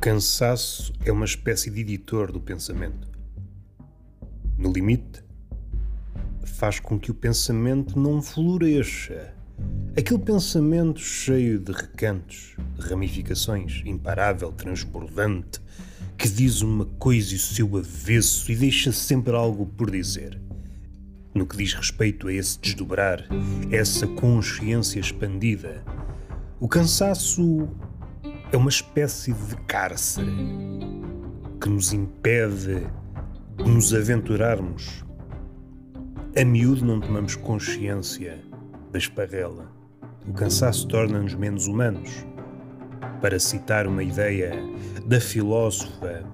cansaço é uma espécie de editor do pensamento. No limite, faz com que o pensamento não floresça. Aquele pensamento cheio de recantos, de ramificações, imparável, transbordante, que diz uma coisa e o seu avesso e deixa sempre algo por dizer. No que diz respeito a esse desdobrar, essa consciência expandida, o cansaço é uma espécie de cárcere que nos impede de nos aventurarmos. A miúdo não tomamos consciência da esparrela. O cansaço torna-nos menos humanos. Para citar uma ideia da filósofa,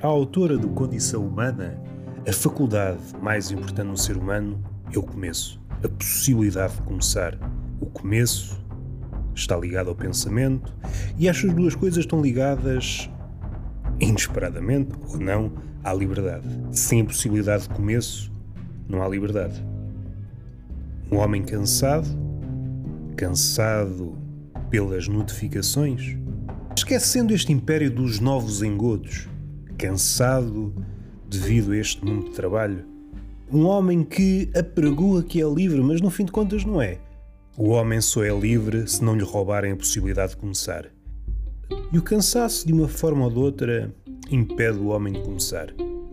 a autora do Condição Humana, a faculdade mais importante no ser humano é o começo, a possibilidade de começar. O começo está ligado ao pensamento e estas duas coisas estão ligadas, inesperadamente ou não, à liberdade. Sem a possibilidade de começo, não há liberdade. Um homem cansado, cansado pelas notificações, esquecendo este império dos novos engodos, cansado devido a este mundo de trabalho. Um homem que apregoa que é livre, mas no fim de contas não é. O homem só é livre se não lhe roubarem a possibilidade de começar. E o cansaço, de uma forma ou de outra, impede o homem de começar.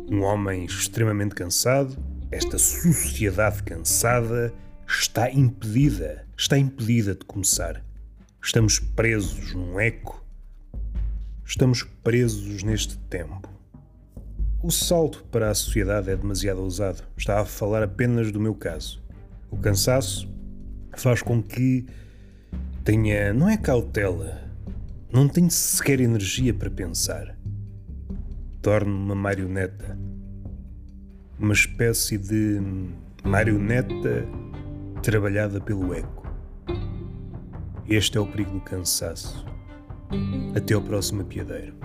Um homem extremamente cansado, esta sociedade cansada, está impedida, está impedida de começar. Estamos presos num eco, estamos presos neste tempo. O salto para a sociedade é demasiado ousado. Estava a falar apenas do meu caso. O cansaço faz com que tenha, não é cautela, não tenho sequer energia para pensar. Torno-me uma marioneta. Uma espécie de marioneta trabalhada pelo eco. Este é o perigo do cansaço. Até ao próximo apiadeiro.